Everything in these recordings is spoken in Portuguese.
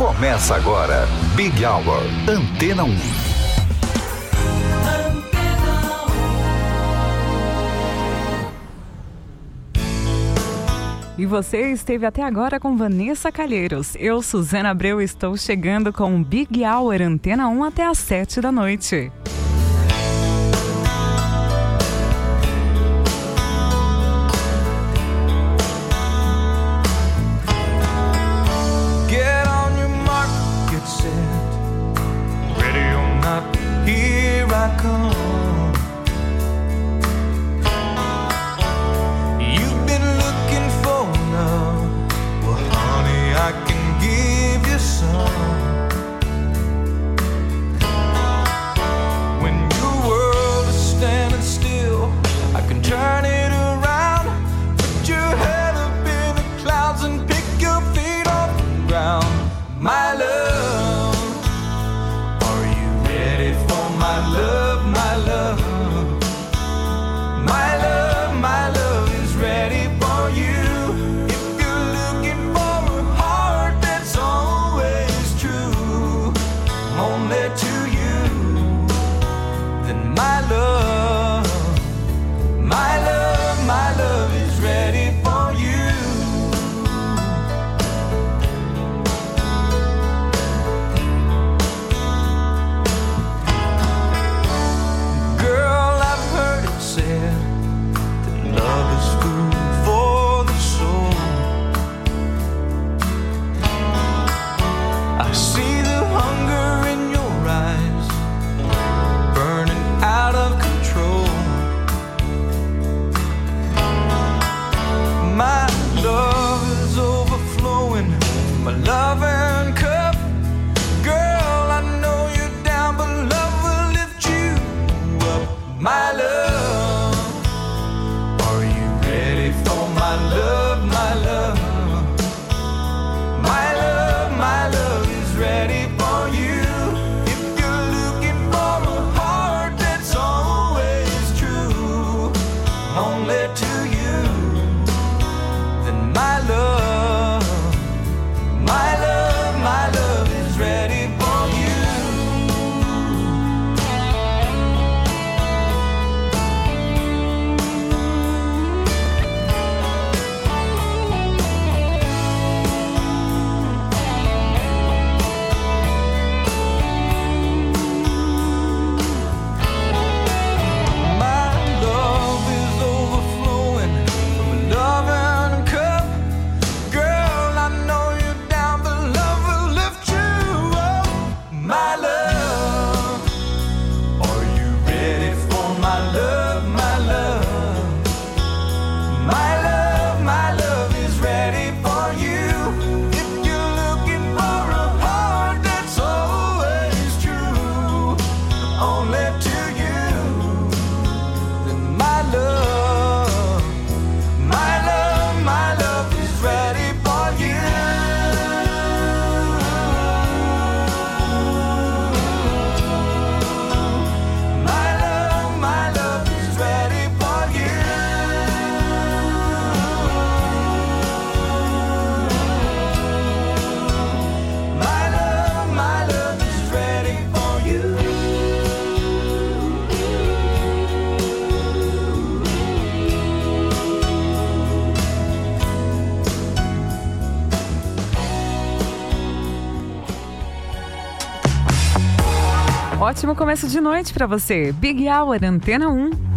Começa agora, Big Hour, Antena 1. E você esteve até agora com Vanessa Calheiros. Eu, Suzana Abreu, estou chegando com Big Hour Antena 1 até às 7 da noite. hunger. Ótimo começo de noite para você. Big Hour Antena 1.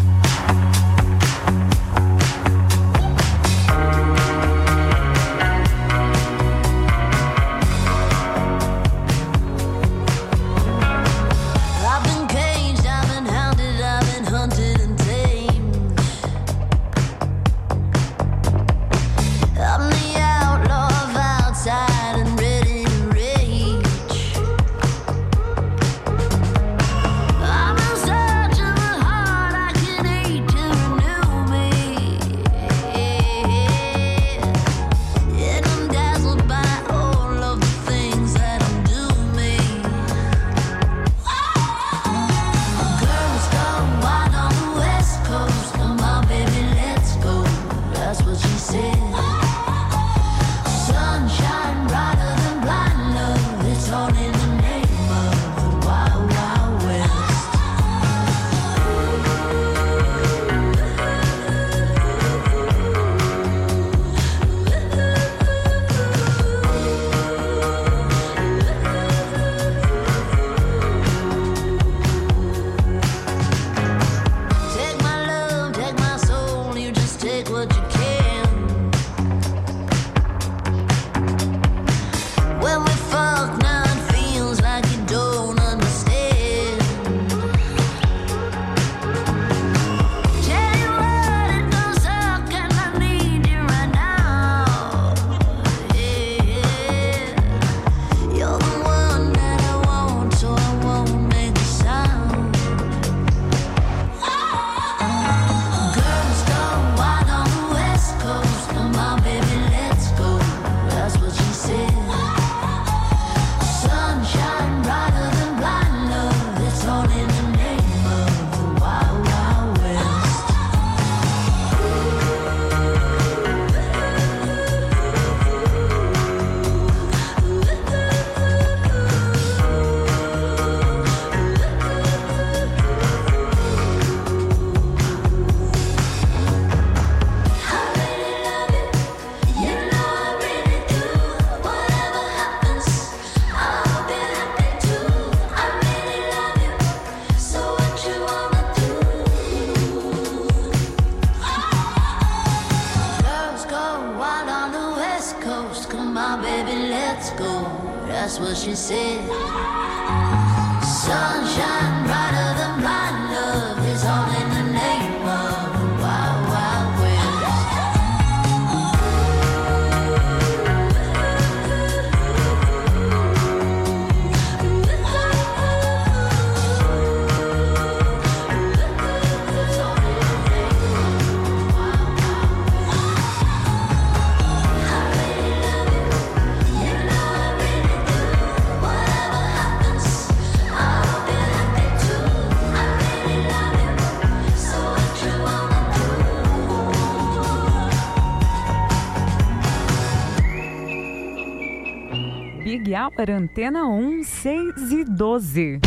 Hour, Antena 1, 6 e 12.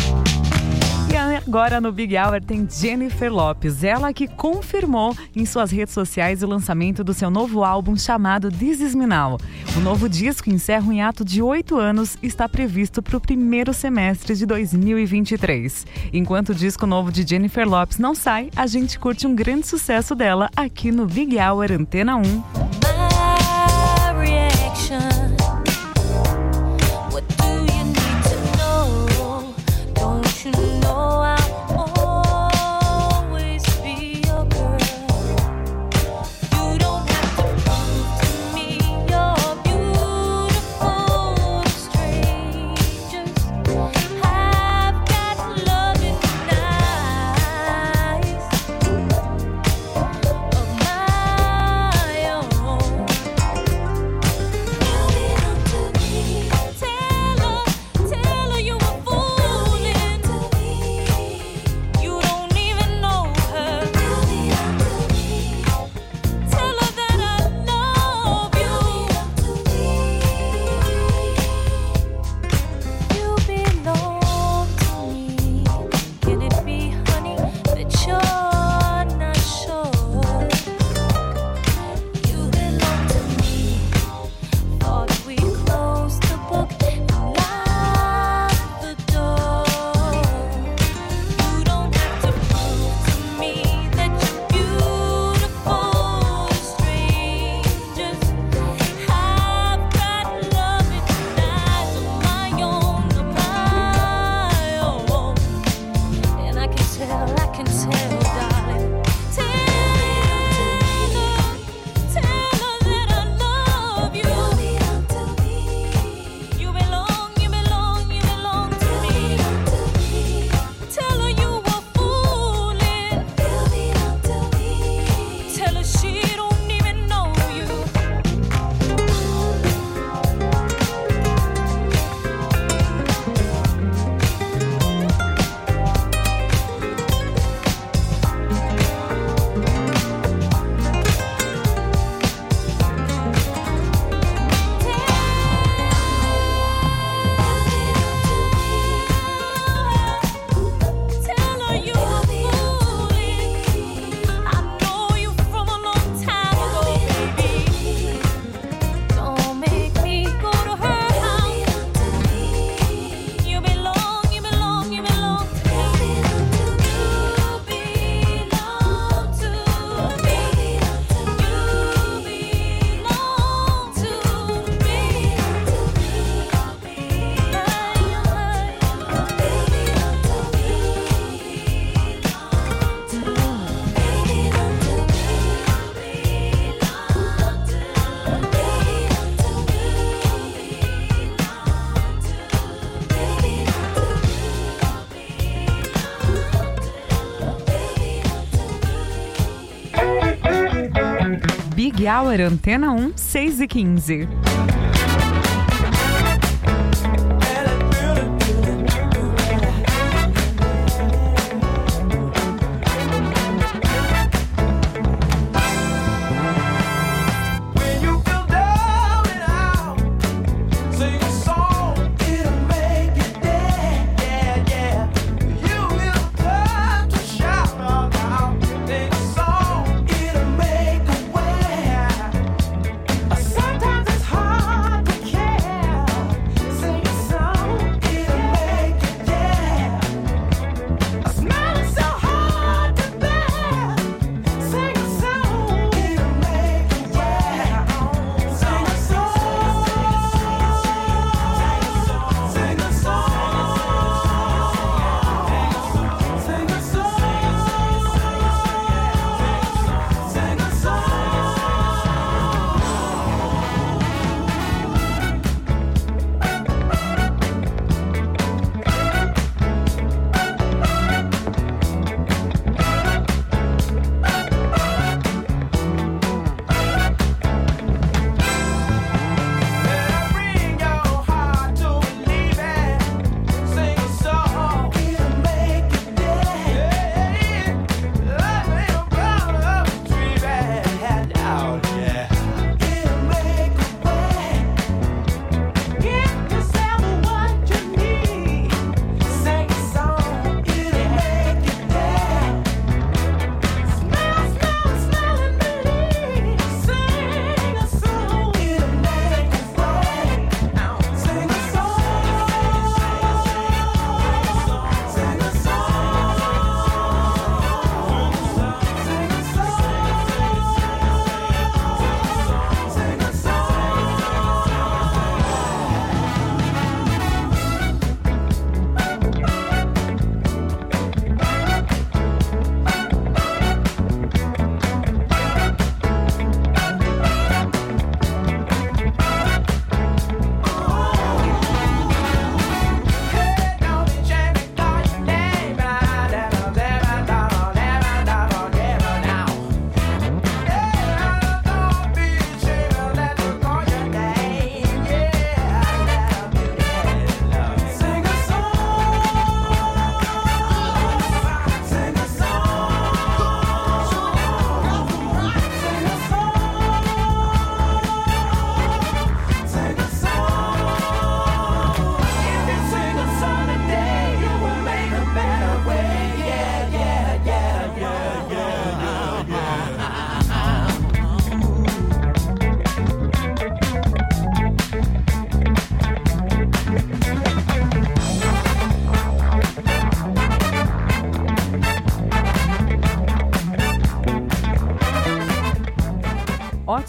E agora no Big Hour tem Jennifer Lopes, ela que confirmou em suas redes sociais o lançamento do seu novo álbum chamado This Is Me Now. O novo disco encerra um hiato de oito anos e está previsto para o primeiro semestre de 2023. Enquanto o disco novo de Jennifer Lopes não sai, a gente curte um grande sucesso dela aqui no Big Hour Antena 1. Happy Hour, Antena 1, 6 e 15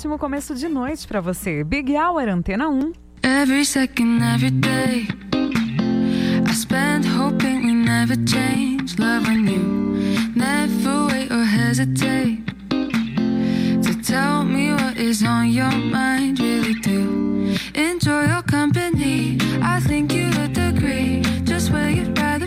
ótimo começo de noite para você. Big Hour Antena 1. Every second, every day. I spend hoping we never change. Loving you. Never wait or hesitate. To tell me what is on your mind. Really do. Enjoy your company. I think you would agree. Just where you'd rather.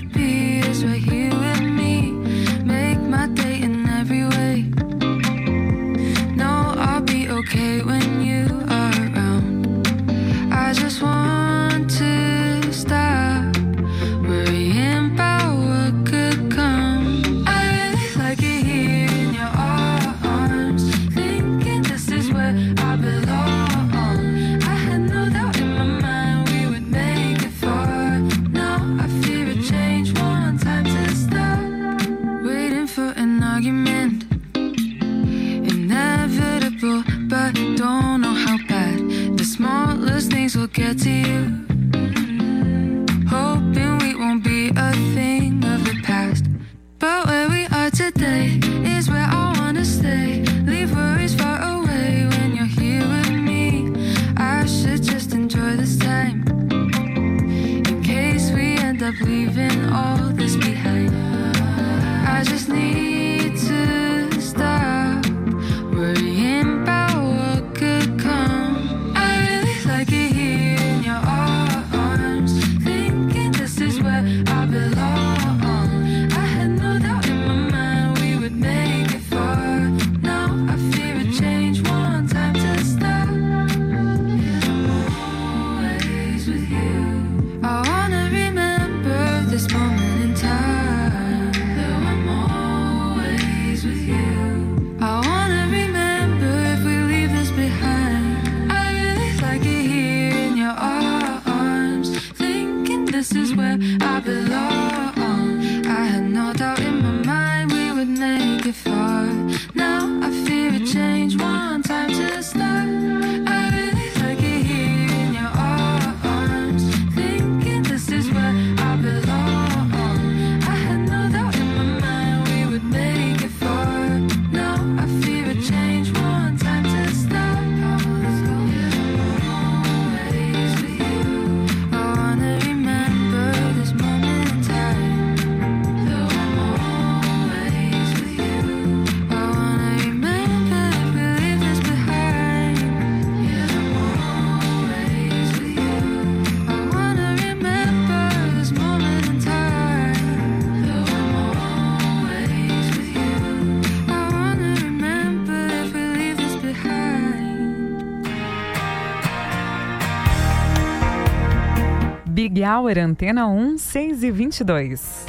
Happy Hour Antena 1, 6 e 22.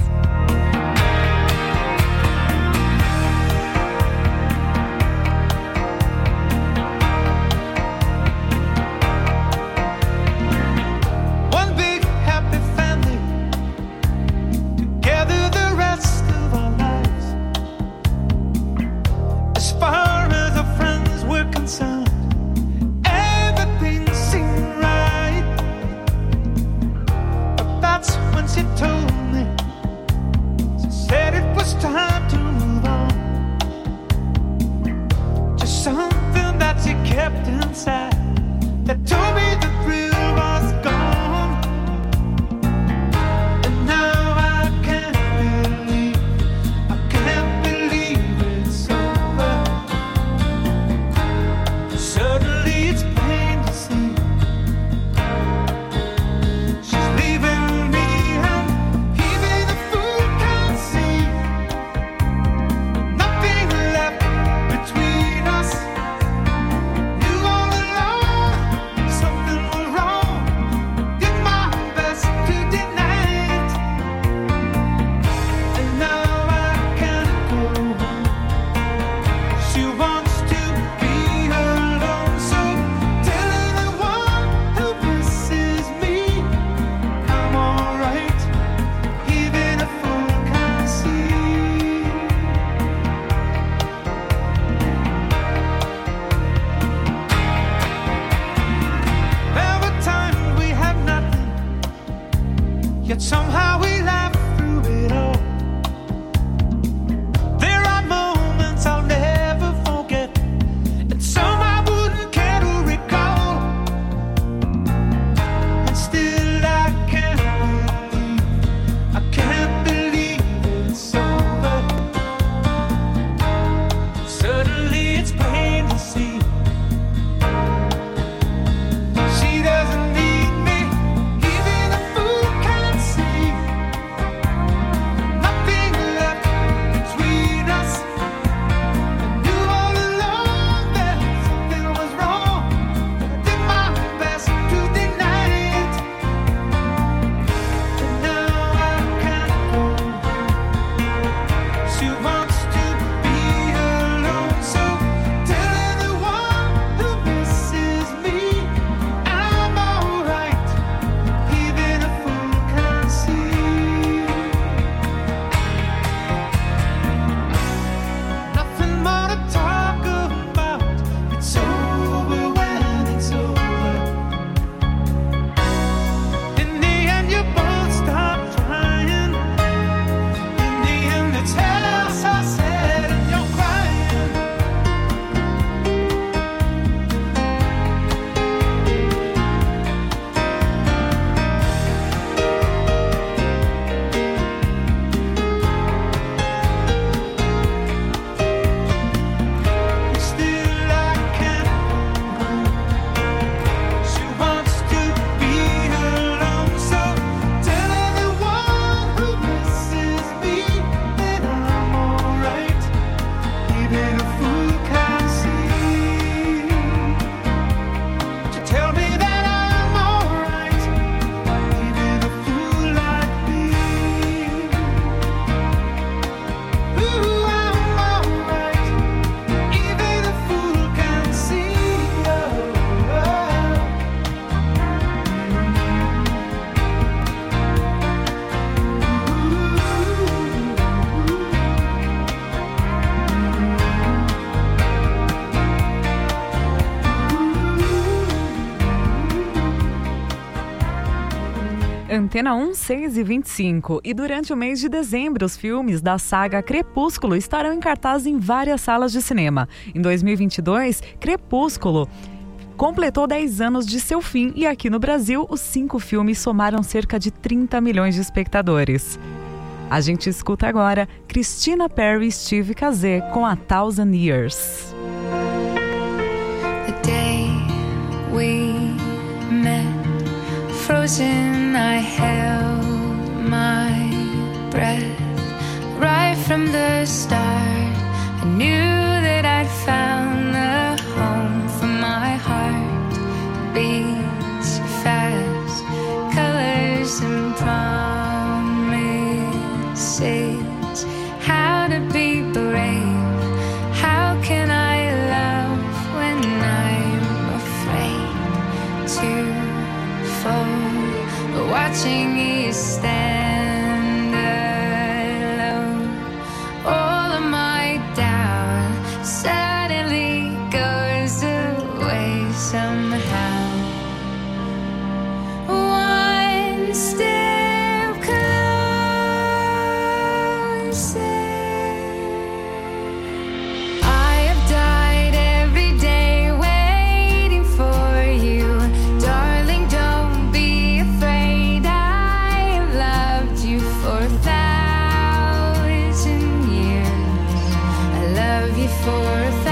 Antena 1, 6 e 25. E durante o mês de dezembro, os filmes da saga Crepúsculo estarão em cartaz em várias salas de cinema. Em 2022, Crepúsculo completou 10 anos de seu fim e aqui no Brasil, os cinco filmes somaram cerca de 30 milhões de espectadores. A gente escuta agora Christina Perry e Steve Kazé com A Thousand Years. The day we frozen, I held my breath right from the start. I knew that I'd found the home for my heart. watching before a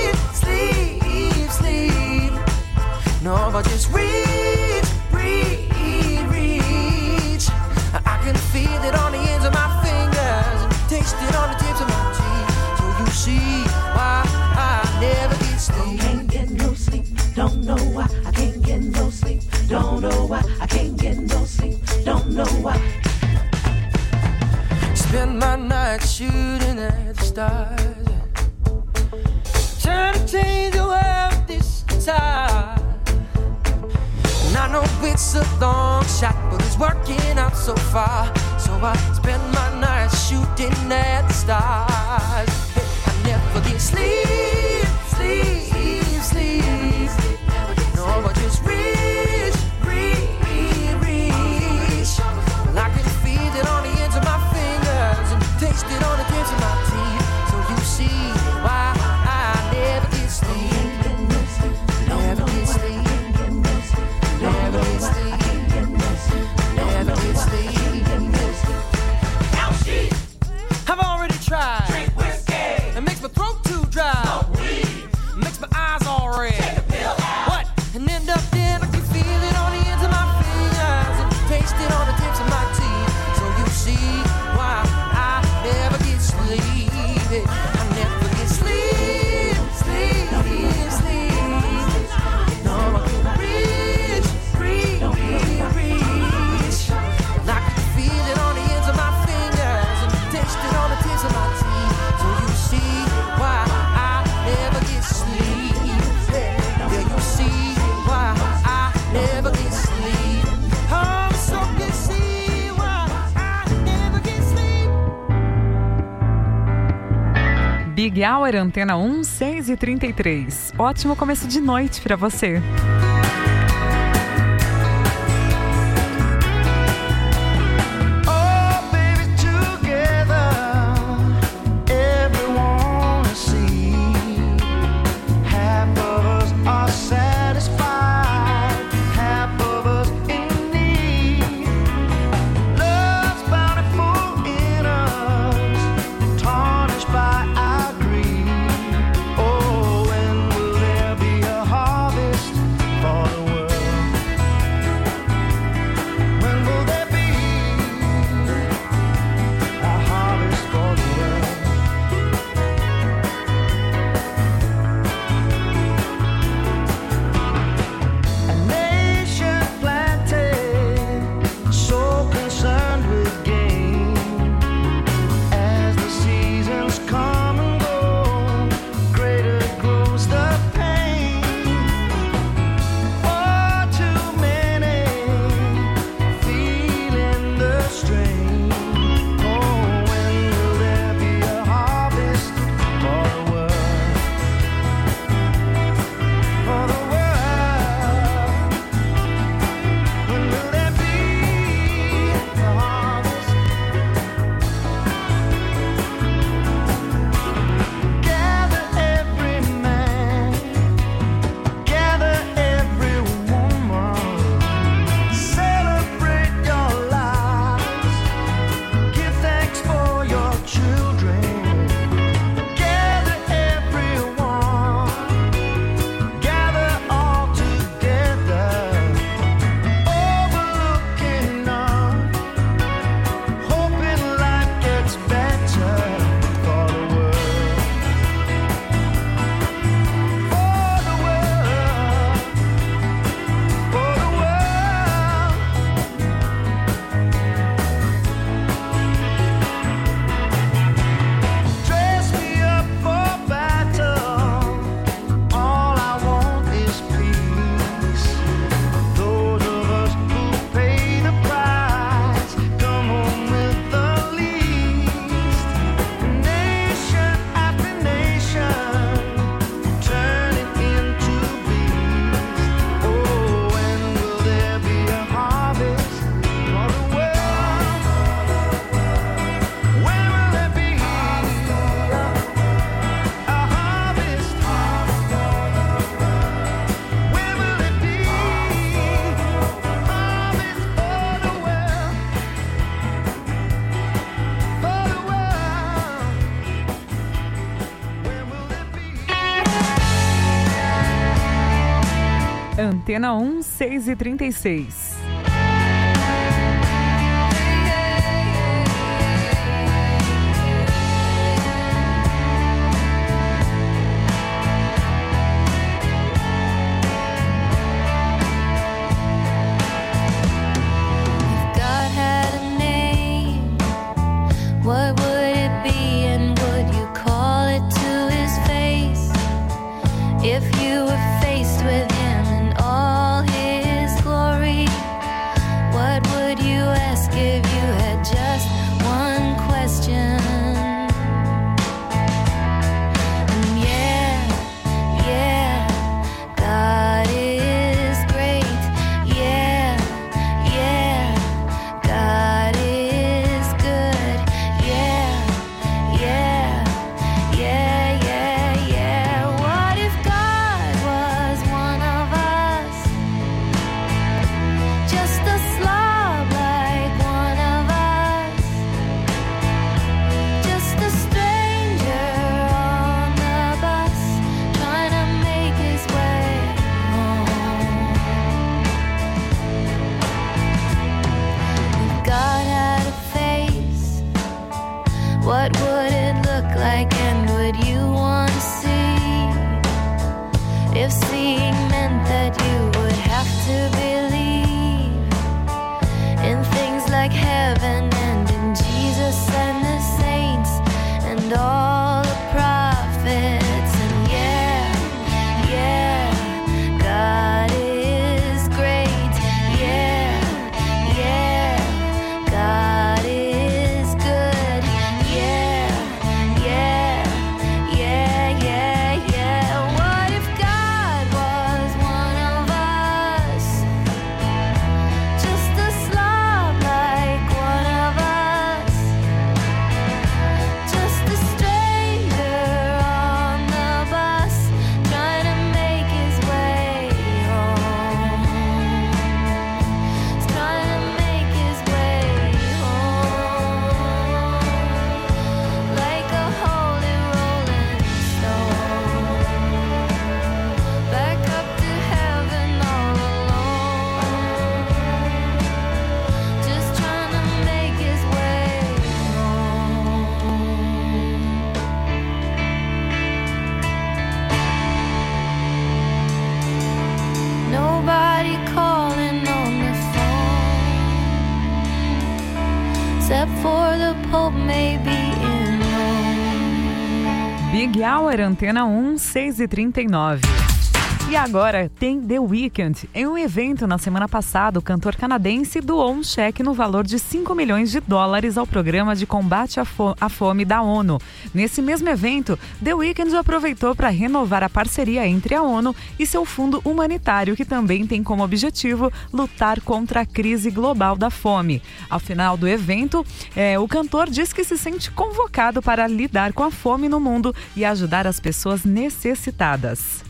No, I just reach, reach, reach. I I can feel it on the ends of my fingers taste it on the tips of my teeth. So you see why I never get sleep. Can't get no sleep. Don't know why I can't get no sleep. Don't know why I can't get no sleep. Don't know why. Spend my night shooting at the stars. Trying to change the world this time. Know it's a long shot, but it's working out so far. So I spend my nights shooting at the stars. I never get sleep, sleep, sleep. No, I just Big Hour Antena 1, 6 e 33. Ótimo começo de noite para você. Antena 1, 6 e 36 Câmara Antena 1, 6h39. E agora tem The Weeknd. Em um evento na semana passada, o cantor canadense doou um cheque no valor de 5 milhões de dólares ao programa de combate à, fo à fome da ONU. Nesse mesmo evento, The Weeknd aproveitou para renovar a parceria entre a ONU e seu fundo humanitário, que também tem como objetivo lutar contra a crise global da fome. Ao final do evento, é, o cantor diz que se sente convocado para lidar com a fome no mundo e ajudar as pessoas necessitadas.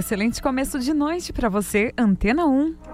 excelente começo de noite para você, Antena 1.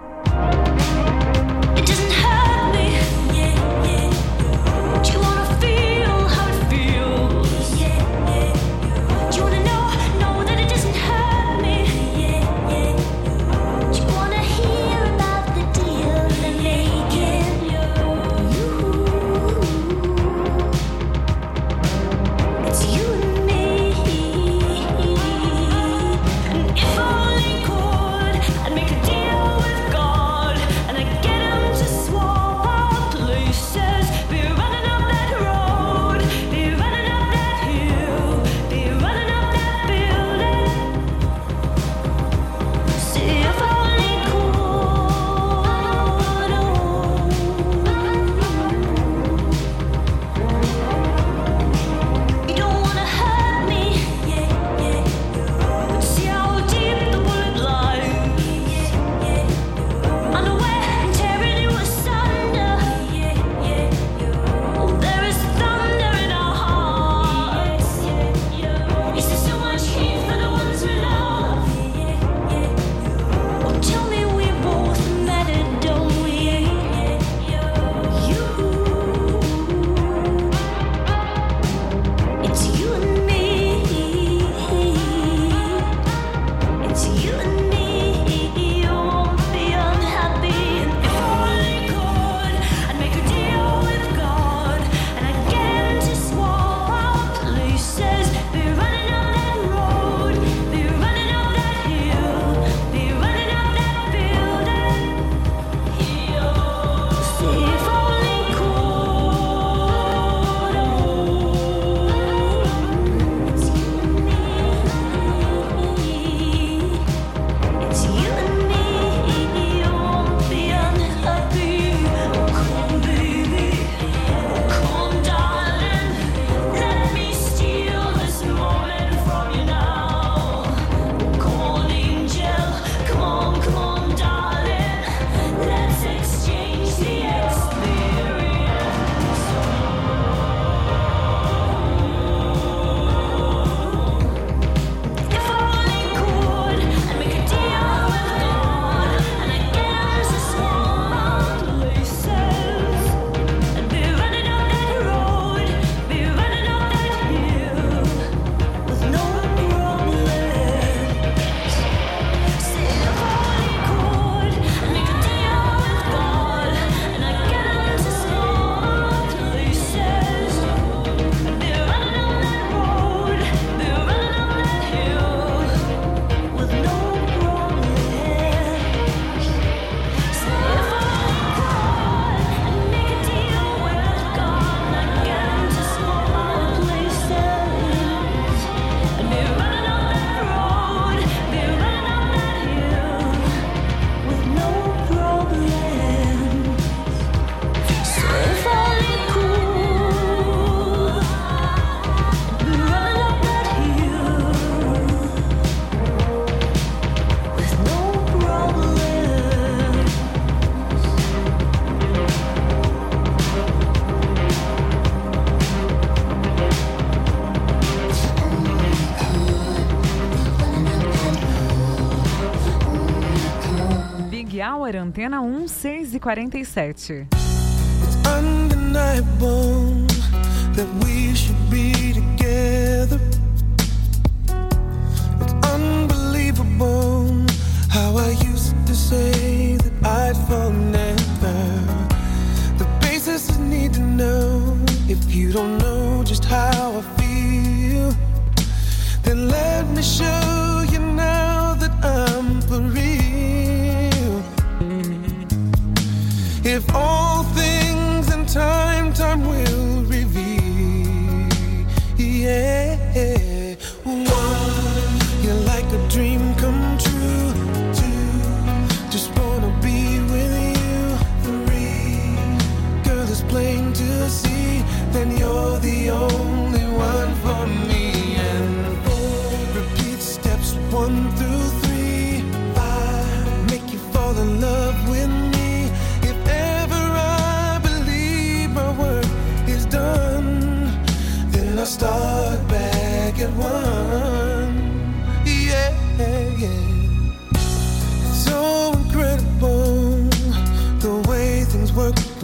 Amor, Antena 1, 6 e 47. How I used to say that I'd fall never. The basis is need to know if you don't know.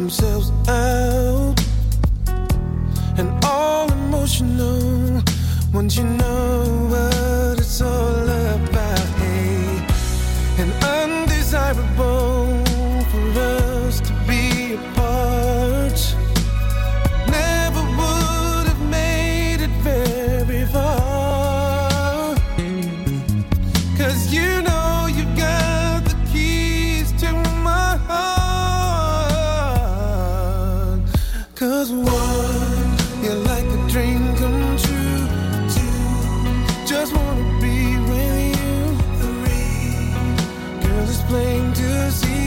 Themselves out. And all emotional once you know Cause one, you're like a dream come true. Two, just wanna be with you. Three, girl, plain to see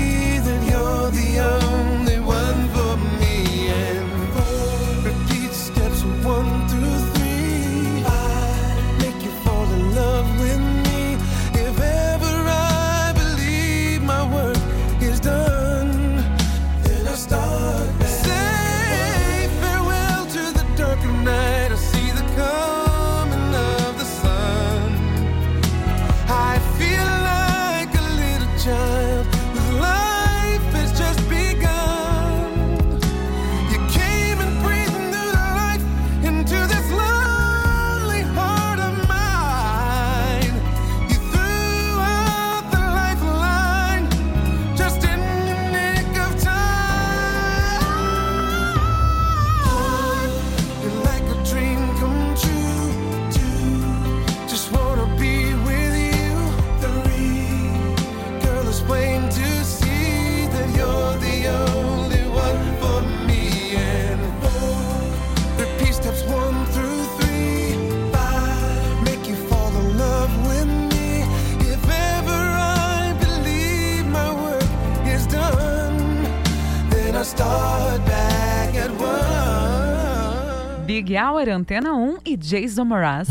Big Hour, Antena 1 e Jason Mraz.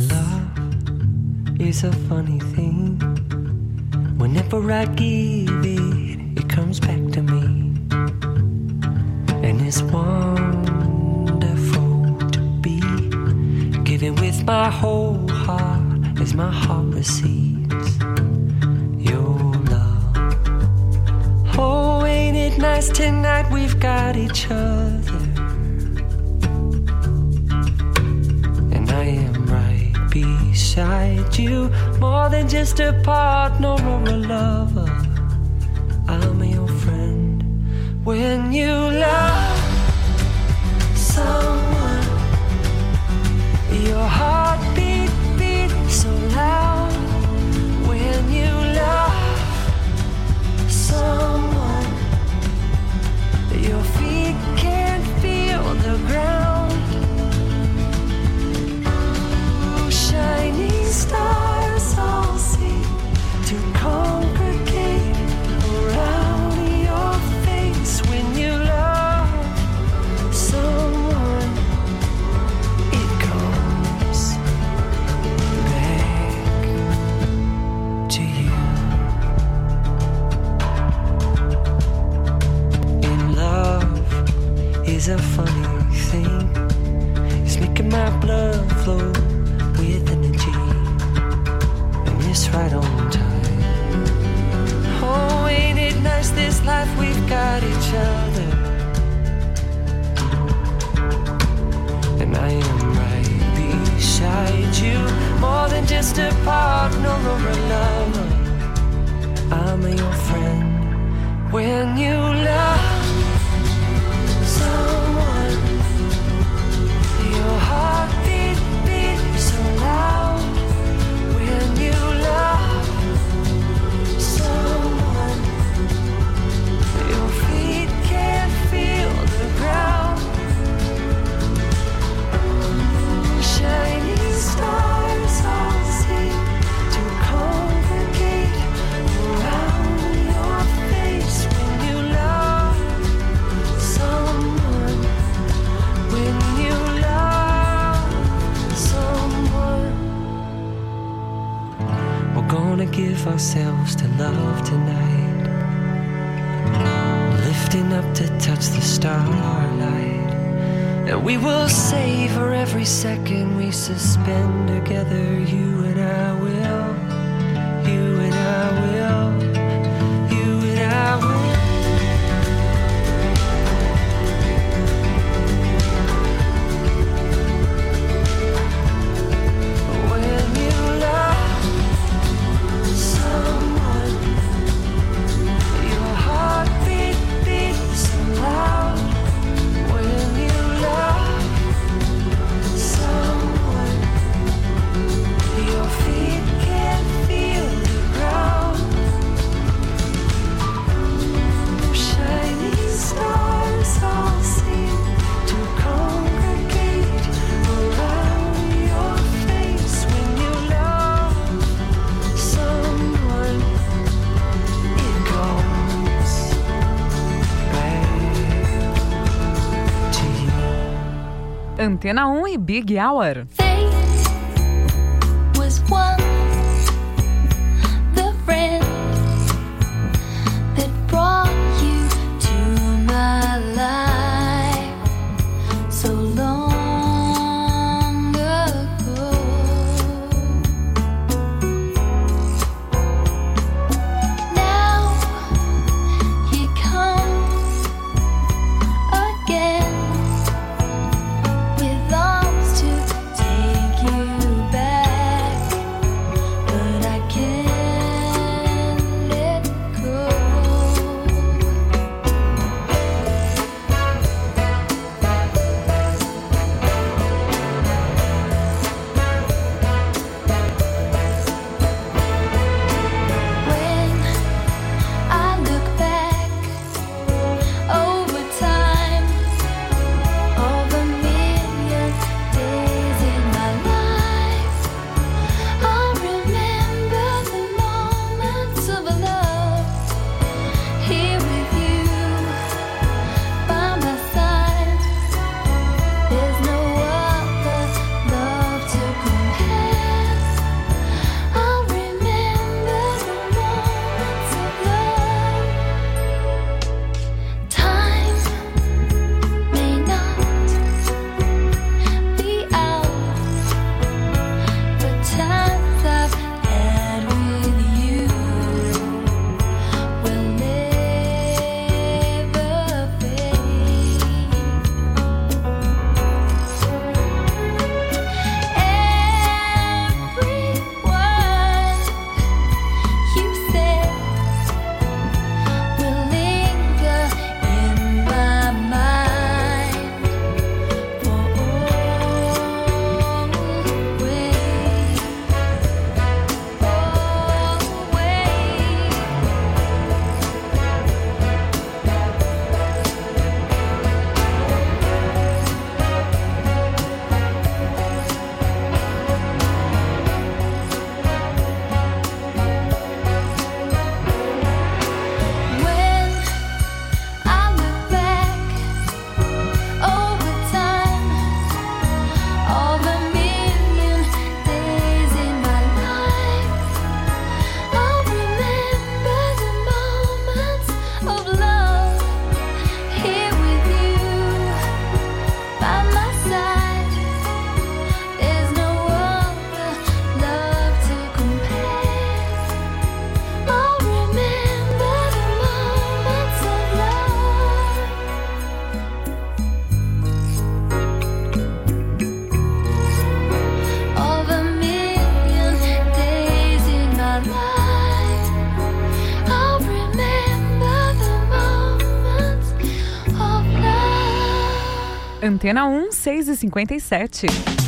is a funny thing. Whenever I give it, it comes back to me. And it's wonderful to be giving with my whole heart as my heart receives your love. Oh, ain't it nice tonight? We've got each other. Beside you. More than just a partner or a lover, I'm your friend. When you love someone, your heart beat beat so loud. When you love someone, your feet can't feel the ground. Stars all seem to congregate life we've got each other? And I am right beside you. More than just a partner or a lover. I'm your friend. When you love Antena 1 e Big Hour. Antena 1, 6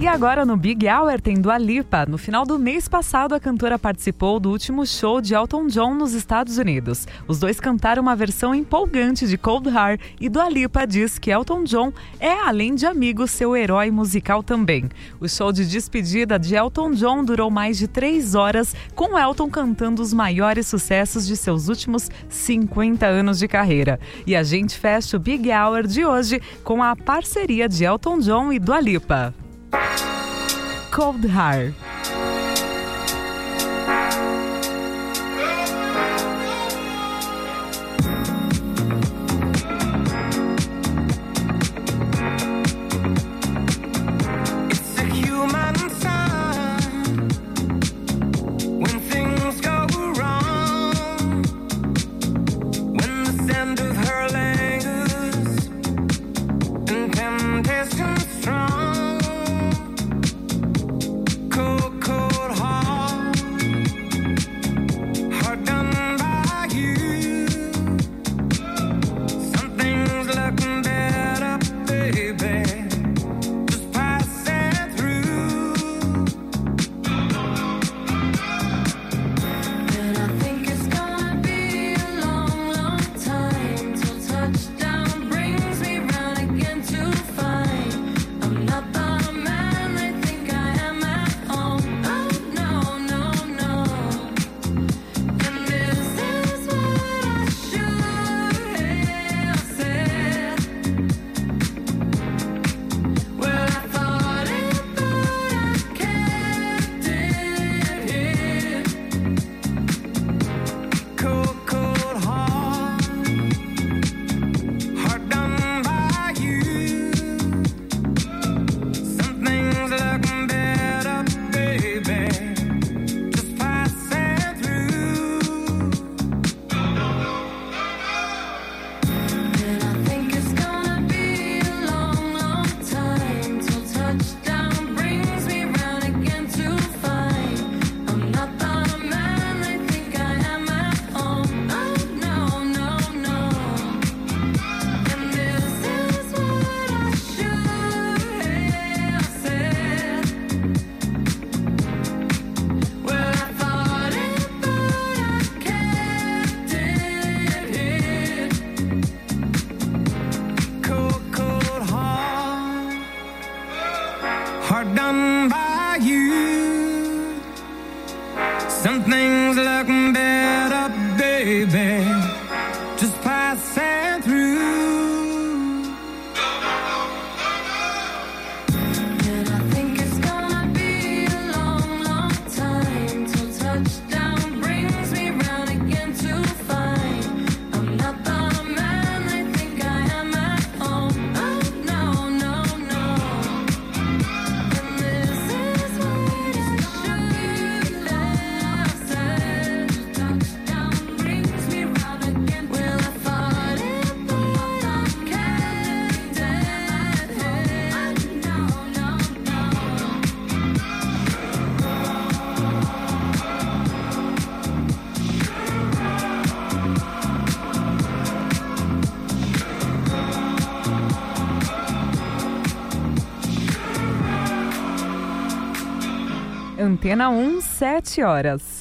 e 57. Agora no Big Hour tem Dua Lipa. No final do mês passado, a cantora participou do último show de Elton John nos Estados Unidos. Os dois cantaram uma versão empolgante de Cold Heart e Dua Lipa diz que Elton John é, além de amigo, seu herói musical também. O show de despedida de Elton John durou mais de três horas, com Elton cantando os maiores sucessos de seus últimos 50 anos de carreira. E a gente fecha o Big Hour de hoje com a parceria de Elton John e Dua Lipa. Cold Heart. Antena 1, 7 horas.